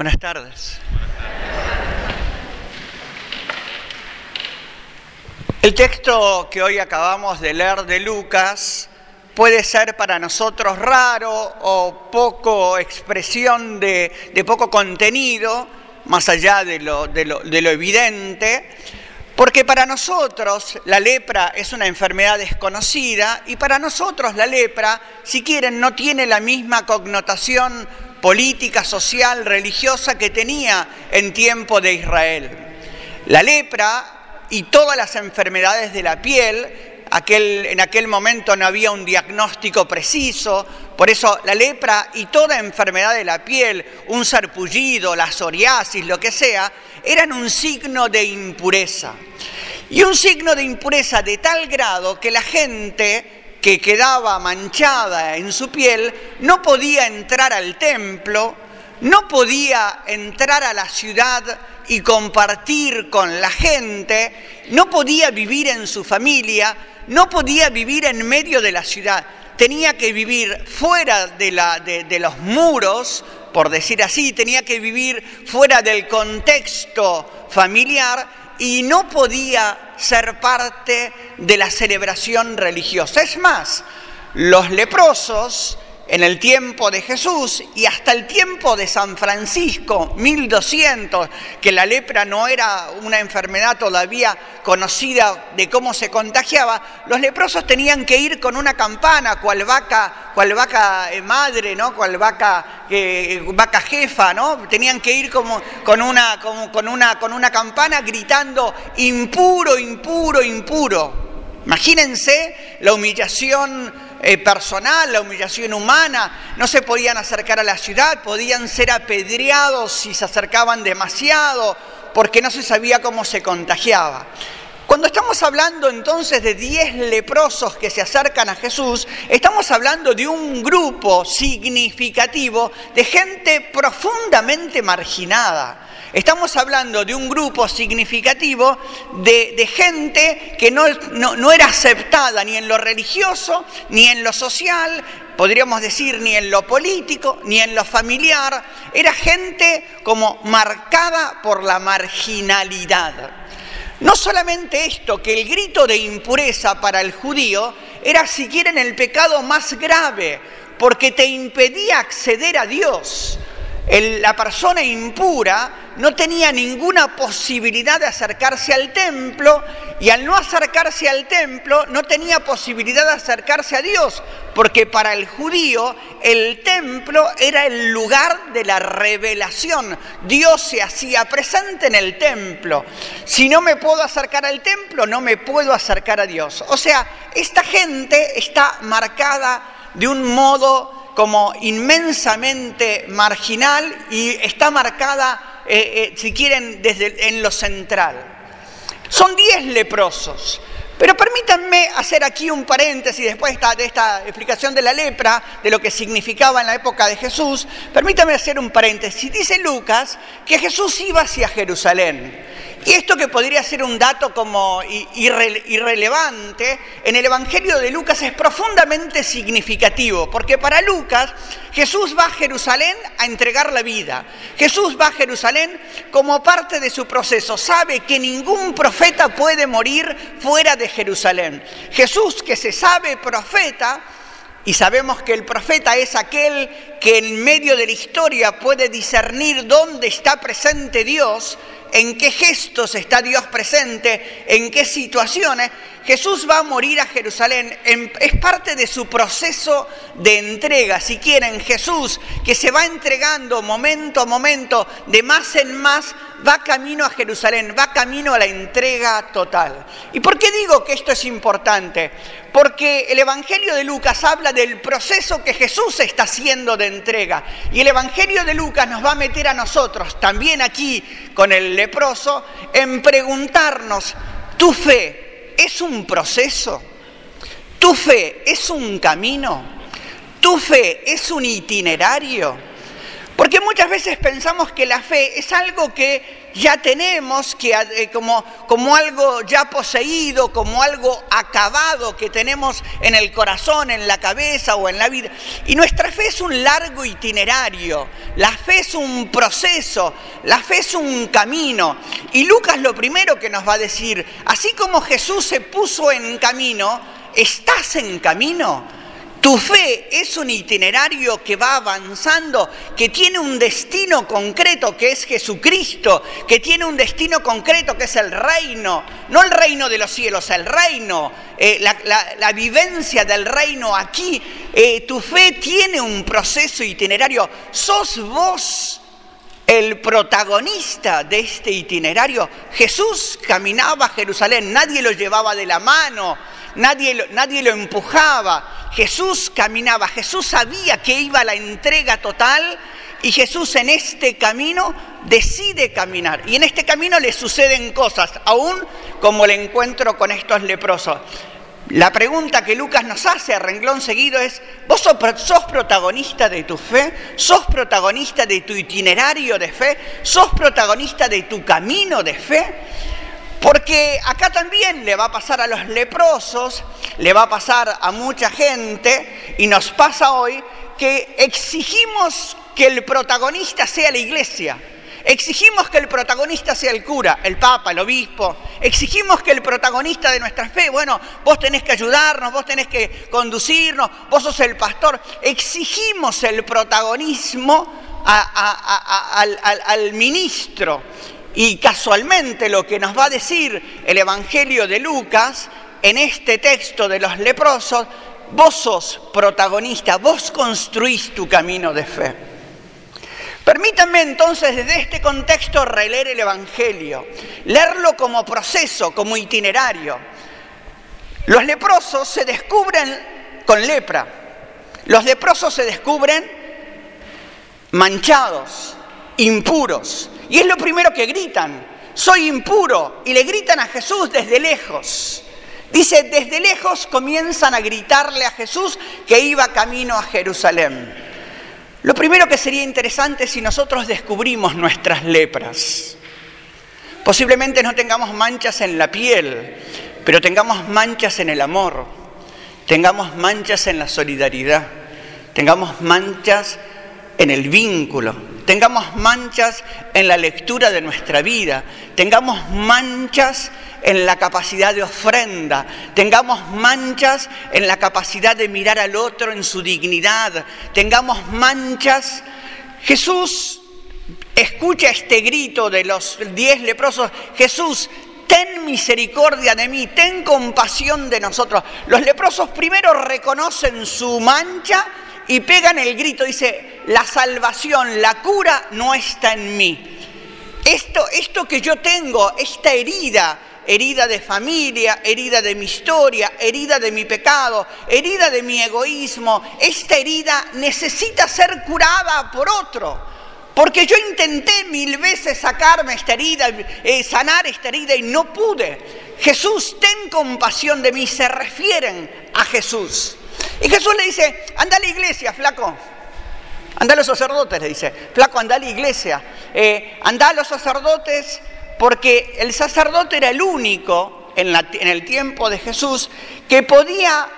Buenas tardes. El texto que hoy acabamos de leer de Lucas puede ser para nosotros raro o poco expresión de, de poco contenido, más allá de lo, de lo, de lo evidente, porque para nosotros la lepra es una enfermedad desconocida y para nosotros la lepra, si quieren, no tiene la misma connotación política, social, religiosa que tenía en tiempo de Israel. La lepra y todas las enfermedades de la piel Aquel, en aquel momento no había un diagnóstico preciso, por eso la lepra y toda enfermedad de la piel, un sarpullido, la psoriasis, lo que sea, eran un signo de impureza. Y un signo de impureza de tal grado que la gente que quedaba manchada en su piel no podía entrar al templo, no podía entrar a la ciudad y compartir con la gente, no podía vivir en su familia, no podía vivir en medio de la ciudad, tenía que vivir fuera de, la, de, de los muros, por decir así, tenía que vivir fuera del contexto familiar y no podía ser parte de la celebración religiosa. Es más, los leprosos en el tiempo de Jesús y hasta el tiempo de San Francisco, 1200, que la lepra no era una enfermedad todavía conocida de cómo se contagiaba, los leprosos tenían que ir con una campana, cual vaca, cual vaca eh, madre, ¿no? cual vaca, eh, vaca jefa, ¿no? tenían que ir como, con, una, con, una, con una campana gritando impuro, impuro, impuro. Imagínense la humillación eh, personal, la humillación humana, no se podían acercar a la ciudad, podían ser apedreados si se acercaban demasiado, porque no se sabía cómo se contagiaba. Cuando estamos hablando entonces de 10 leprosos que se acercan a Jesús, estamos hablando de un grupo significativo de gente profundamente marginada Estamos hablando de un grupo significativo de, gente que no, no, era aceptada ni en lo religioso, ni en lo social, podríamos decir ni en lo político, ni en lo familiar. Era gente como marcada por la marginalidad. No solamente esto, que el grito de impureza para el judío era si quieren el pecado más grave, porque te impedía acceder a Dios la persona impura no tenía ninguna posibilidad de acercarse al templo y al no acercarse al templo no tenía posibilidad de acercarse a Dios, porque para el judío el templo era el lugar de la revelación. Dios se hacía presente en el templo. Si no me puedo acercar al templo, no me puedo acercar a Dios. O sea, esta gente está marcada de un modo como inmensamente marginal y está marcada, eh, eh, si quieren, desde en lo central. Son diez leprosos. Pero permítanme hacer aquí un paréntesis después de esta explicación de la lepra, de lo que significaba en la época de Jesús. Permítanme hacer un paréntesis. Dice Lucas que Jesús iba hacia Jerusalén. Y esto que podría ser un dato como irrelevante, en el Evangelio de Lucas es profundamente significativo, porque para Lucas Jesús va a Jerusalén a entregar la vida. Jesús va a Jerusalén como parte de su proceso. Sabe que ningún profeta puede morir fuera de Jerusalén. Jesús que se sabe profeta, y sabemos que el profeta es aquel que en medio de la historia puede discernir dónde está presente Dios, en qué gestos está Dios presente, en qué situaciones. Jesús va a morir a Jerusalén, es parte de su proceso de entrega, si quieren, Jesús que se va entregando momento a momento, de más en más, va camino a Jerusalén, va camino a la entrega total. ¿Y por qué digo que esto es importante? Porque el Evangelio de Lucas habla del proceso que Jesús está haciendo de entrega. Y el Evangelio de Lucas nos va a meter a nosotros, también aquí con el en preguntarnos, ¿tu fe es un proceso? ¿Tu fe es un camino? ¿Tu fe es un itinerario? Porque muchas veces pensamos que la fe es algo que ya tenemos, que, eh, como, como algo ya poseído, como algo acabado que tenemos en el corazón, en la cabeza o en la vida. Y nuestra fe es un largo itinerario, la fe es un proceso, la fe es un camino. Y Lucas lo primero que nos va a decir, así como Jesús se puso en camino, ¿estás en camino? Tu fe es un itinerario que va avanzando, que tiene un destino concreto que es Jesucristo, que tiene un destino concreto que es el reino, no el reino de los cielos, el reino, eh, la, vivencia del reino aquí. Eh, tu fe tiene un proceso itinerario. ¿Sos vos el protagonista de este itinerario? Jesús caminaba a Jerusalén, nadie lo llevaba de la mano nadie, nadie lo empujaba. Jesús caminaba, Jesús sabía que iba a la entrega total y Jesús en este camino decide caminar. Y en este camino le suceden cosas, aún como el encuentro con estos leprosos. La pregunta que Lucas nos hace a renglón seguido es, ¿vos sos protagonista de tu fe? ¿Sos protagonista de tu itinerario de fe? ¿Sos protagonista de tu camino de fe? Porque acá también le va a pasar a los leprosos, le va a pasar a mucha gente y nos pasa hoy que exigimos que el protagonista sea la iglesia. Exigimos que el protagonista sea el cura, el papa, el obispo. Exigimos que el protagonista de nuestra fe, bueno, vos tenés que ayudarnos, vos tenés que conducirnos, vos sos el pastor. Exigimos el protagonismo al ministro. Y casualmente lo que nos va a decir el Evangelio de Lucas en este texto de los leprosos, vos sos protagonista, vos construís tu camino de fe. Permítanme entonces desde este contexto releer el Evangelio, leerlo como proceso, como itinerario. Los leprosos se descubren con lepra, los leprosos se descubren manchados, impuros, y es lo primero que gritan, soy impuro. Y le gritan a Jesús desde lejos. Dice, desde lejos comienzan a gritarle a Jesús que iba camino a Jerusalén. Lo primero que sería interesante si nosotros descubrimos nuestras lepras. Posiblemente no tengamos manchas en la piel, pero tengamos manchas en el amor, tengamos manchas en la solidaridad, tengamos manchas en el vínculo, tengamos manchas en la lectura de nuestra vida, tengamos manchas en la capacidad de ofrenda, tengamos manchas en la capacidad de mirar al otro en su dignidad, tengamos manchas. Jesús escucha este grito de los diez leprosos, Jesús, ten misericordia de mí, ten compasión de nosotros. Los leprosos primero reconocen su mancha y pegan el grito, dice, la salvación, la cura no está en mí. Esto, esto que yo tengo, esta herida, herida de familia, herida de mi historia, herida de mi pecado, herida de mi egoísmo, esta herida necesita ser curada por otro. Porque yo intenté mil veces sacarme esta herida, eh, sanar esta herida y no pude. Jesús, ten compasión de mí, se refieren a Jesús. Y Jesús le dice, anda a la iglesia, flaco. Anda a los sacerdotes, le dice, flaco, anda a la iglesia. Eh, anda a los sacerdotes porque el sacerdote era el único en, en el tiempo de Jesús que podía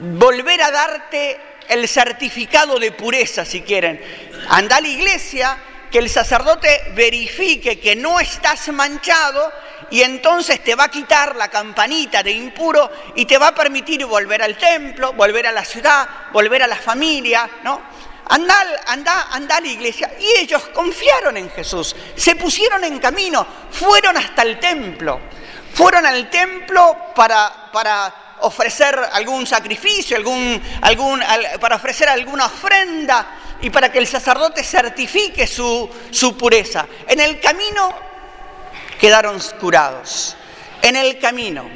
volver a darte el certificado de pureza, si quieren. Anda a la iglesia, que el sacerdote verifique que no estás manchado y entonces te va a quitar la campanita de impuro y te va a permitir volver al templo, volver a la ciudad, volver a la familia, ¿no? Anda, anda, anda a la iglesia. Y ellos confiaron en Jesús, se pusieron en camino, fueron hasta el templo. Fueron al templo para, para ofrecer algún sacrificio, algún, algún, para ofrecer alguna ofrenda y para que el sacerdote certifique su, su pureza. En el camino quedaron curados. En el camino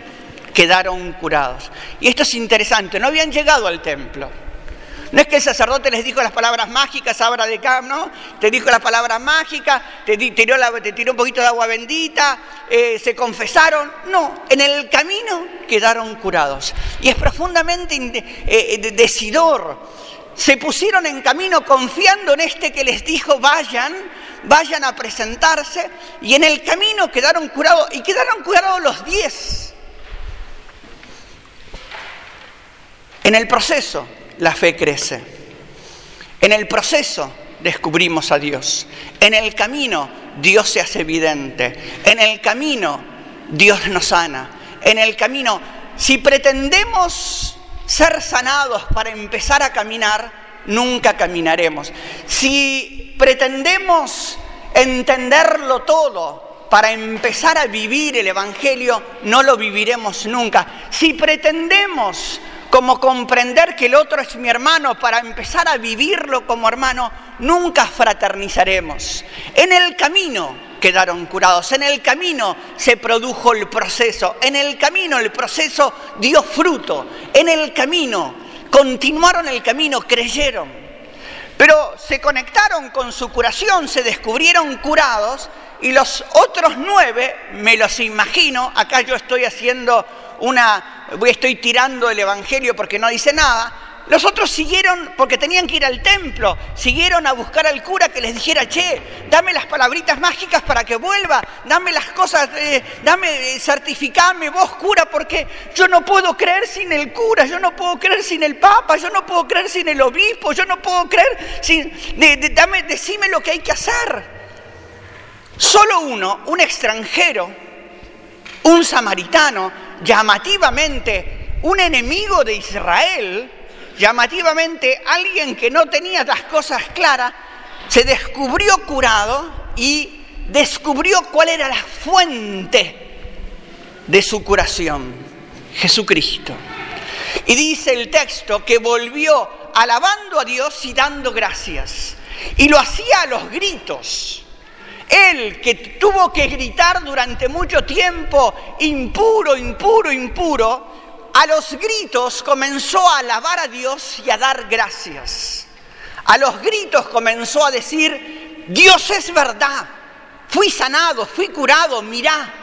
quedaron curados. Y esto es interesante, no habían llegado al templo. No es que el sacerdote les dijo las palabras mágicas, abra de cam, ¿no? Te dijo las palabras mágicas, te tiró, te tiró un poquito de agua bendita, eh, se confesaron. No, en el camino quedaron curados. Y es profundamente eh, decidor se pusieron en camino confiando en este que les dijo, vayan, vayan a presentarse, y en el camino quedaron curados, y quedaron curados los diez. En el proceso, la fe crece. En el proceso, descubrimos a Dios. En el camino, Dios se hace evidente. En el camino, Dios nos sana. En el camino, si pretendemos ser sanados para empezar a caminar, nunca caminaremos. Si pretendemos entenderlo todo para empezar a vivir el Evangelio, no lo viviremos nunca. Si pretendemos como comprender que el otro es mi hermano para empezar a vivirlo como hermano, nunca fraternizaremos. En el camino quedaron curados, en el camino se produjo el proceso, en el camino el proceso dio fruto, en el camino continuaron el camino, creyeron. Pero se conectaron con su curación, se descubrieron curados y los otros nueve, me los imagino, acá yo estoy haciendo una, estoy tirando el Evangelio porque no dice nada, los otros siguieron, porque tenían que ir al templo, siguieron a buscar al cura que les dijera, che, dame las palabritas mágicas para que vuelva, dame las cosas, dame, eh, certificame vos cura, porque yo no puedo creer sin el cura, yo no puedo creer sin el papa, yo no puedo creer sin el obispo, yo no puedo creer sin, dame, decime lo que hay que hacer. Solo uno, un extranjero, un samaritano, llamativamente un enemigo de Israel, llamativamente alguien que no tenía las cosas claras, se descubrió curado y descubrió cuál era la fuente de su curación, Jesucristo. Y dice el texto que volvió alabando a Dios y dando gracias. Y lo hacía a los gritos. Él que tuvo que gritar durante mucho tiempo, impuro, impuro, impuro, a los gritos comenzó a alabar a Dios y a dar gracias. A los gritos comenzó a decir, Dios es verdad, fui sanado, fui curado, mirá.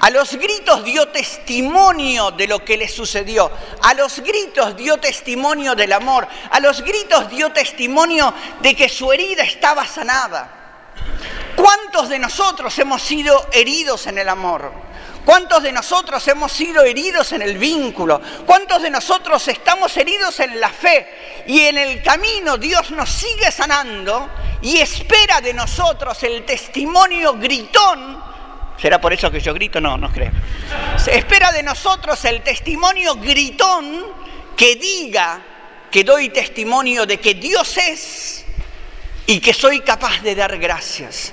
A los gritos dio testimonio de lo que le sucedió. A los gritos dio testimonio del amor. A los gritos dio testimonio de que su herida estaba sanada. ¿Cuántos de nosotros hemos sido heridos en el amor? ¿Cuántos de nosotros hemos sido heridos en el vínculo? ¿Cuántos de nosotros estamos heridos en la fe? Y en el camino Dios nos sigue sanando y espera de nosotros el testimonio gritón. ¿Será por eso que yo grito? No, no creo. Se espera de nosotros el testimonio gritón que diga que doy testimonio de que Dios es y que soy capaz de dar gracias.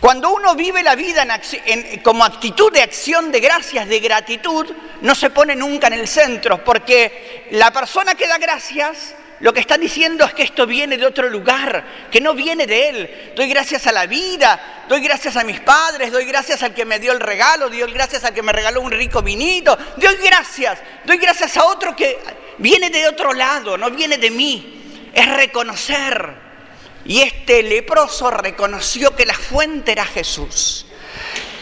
Cuando uno vive la vida como actitud de acción de gracias, de gratitud, no se pone nunca en el centro, porque la persona que da gracias lo que está diciendo es que esto viene de otro lugar, que no viene de él. Doy gracias a la vida, doy gracias a mis padres, doy gracias al que me dio el regalo, doy gracias al que me regaló un rico vinito, doy gracias, doy gracias a otro que viene de otro lado, no viene de mí. Es reconocer y este leproso reconoció que la fuente era Jesús.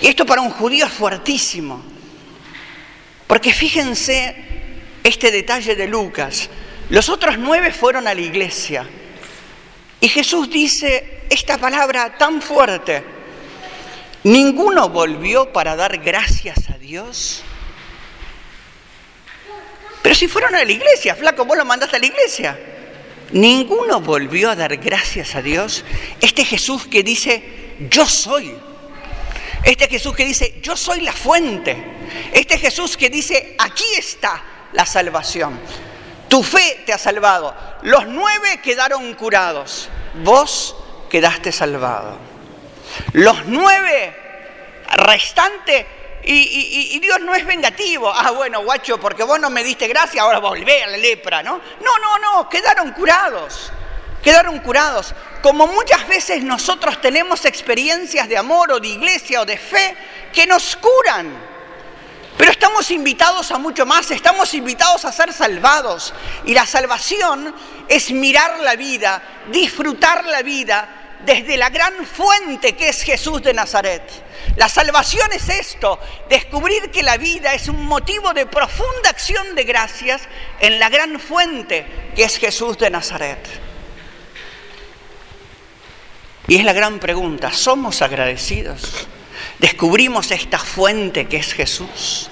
Y esto para un judío es fuertísimo. Porque fíjense este detalle de Lucas. Los otros nueve fueron a la iglesia. Y Jesús dice esta palabra tan fuerte. Ninguno volvió para dar gracias a Dios. Pero si fueron a la iglesia, flaco, vos lo mandaste a la iglesia. Ninguno volvió a dar gracias a Dios. Este Jesús que dice, yo soy. Este Jesús que dice, yo soy la fuente. Este Jesús que dice, aquí está la salvación. Tu fe te ha salvado. Los nueve quedaron curados. Vos quedaste salvado. Los nueve restantes y, Dios no es vengativo. Ah, bueno, guacho, porque vos no me diste gracia, ahora volvé a la lepra, ¿no? No, no, no, quedaron curados. Quedaron curados. Como muchas veces nosotros tenemos experiencias de amor o de iglesia o de fe que nos curan. Pero estamos invitados a mucho más, estamos invitados a ser salvados. Y la salvación es mirar la vida, disfrutar la vida desde la gran fuente que es Jesús de Nazaret. La salvación es esto, descubrir que la vida es un motivo de profunda acción de gracias en la gran fuente que es Jesús de Nazaret. Y es la gran pregunta, ¿somos agradecidos? Descubrimos esta fuente que es Jesús.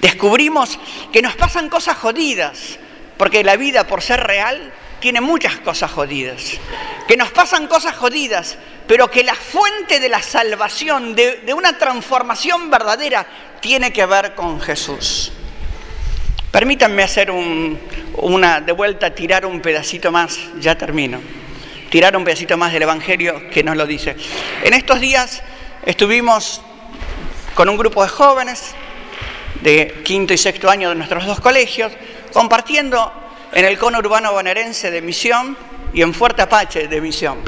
Descubrimos que nos pasan cosas jodidas, porque la vida por ser real tiene muchas cosas jodidas. Que nos pasan cosas jodidas, pero que la fuente de la salvación, de, una transformación verdadera, tiene que ver con Jesús. Permítanme hacer una, de vuelta, tirar un pedacito más, ya termino, tirar un pedacito más del Evangelio que nos lo dice. En estos días estuvimos con un grupo de jóvenes de quinto y sexto año de nuestros dos colegios, compartiendo en el cono urbano bonaerense de Misión y en Fuerte Apache de Misión.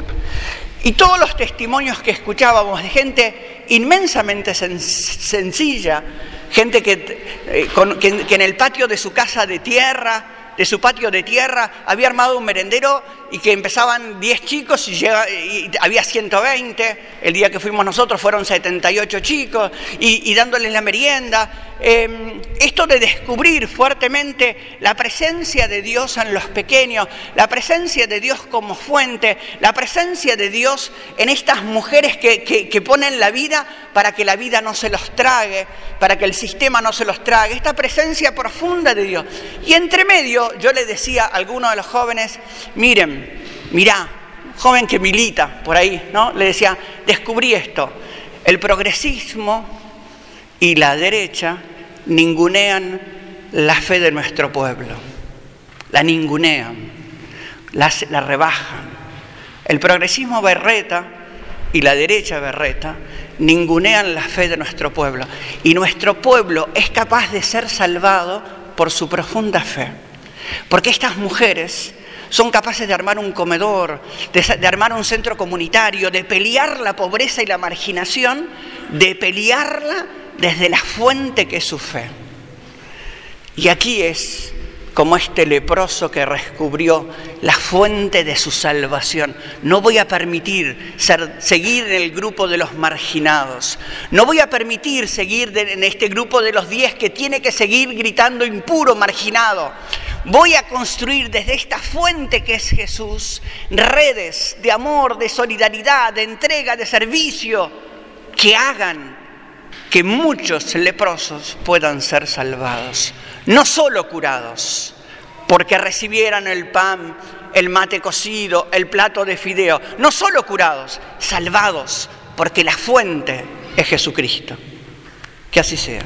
Y todos los testimonios que escuchábamos de gente inmensamente sencilla, gente eh, que, que en el patio de su casa de tierra, de su patio de tierra, había armado un merendero y que empezaban 10 chicos y, había 120. El día que fuimos nosotros fueron 78 chicos y, dándoles la merienda. Em, esto de descubrir fuertemente la presencia de Dios en los pequeños, la presencia de Dios como fuente, la presencia de Dios en estas mujeres que, que ponen la vida para que la vida no se los trague, para que el sistema no se los trague, esta presencia profunda de Dios. Y entre medio yo le decía a algunos de los jóvenes, miren, mirá, joven que milita por ahí, ¿no? Le decía, descubrí esto, el progresismo y la derecha ningunean la fe de nuestro pueblo, la ningunean, la, la rebajan. El progresismo berreta y la derecha berreta ningunean la fe de nuestro pueblo. Y nuestro pueblo es capaz de ser salvado por su profunda fe. Porque estas mujeres son capaces de armar un comedor, de, armar un centro comunitario, de pelear la pobreza y la marginación, de pelearla desde la fuente que es su fe. Y aquí es como este leproso que descubrió la fuente de su salvación. No voy a permitir seguir en el grupo de los marginados. No voy a permitir seguir en este grupo de los diez que tiene que seguir gritando impuro, marginado. Voy a construir desde esta fuente que es Jesús redes de amor, de solidaridad, de entrega, de servicio, que hagan que muchos leprosos puedan ser salvados no solo curados, porque recibieran el pan, el mate cocido, el plato de fideo, no solo curados, salvados, porque la fuente es Jesucristo. Que así sea.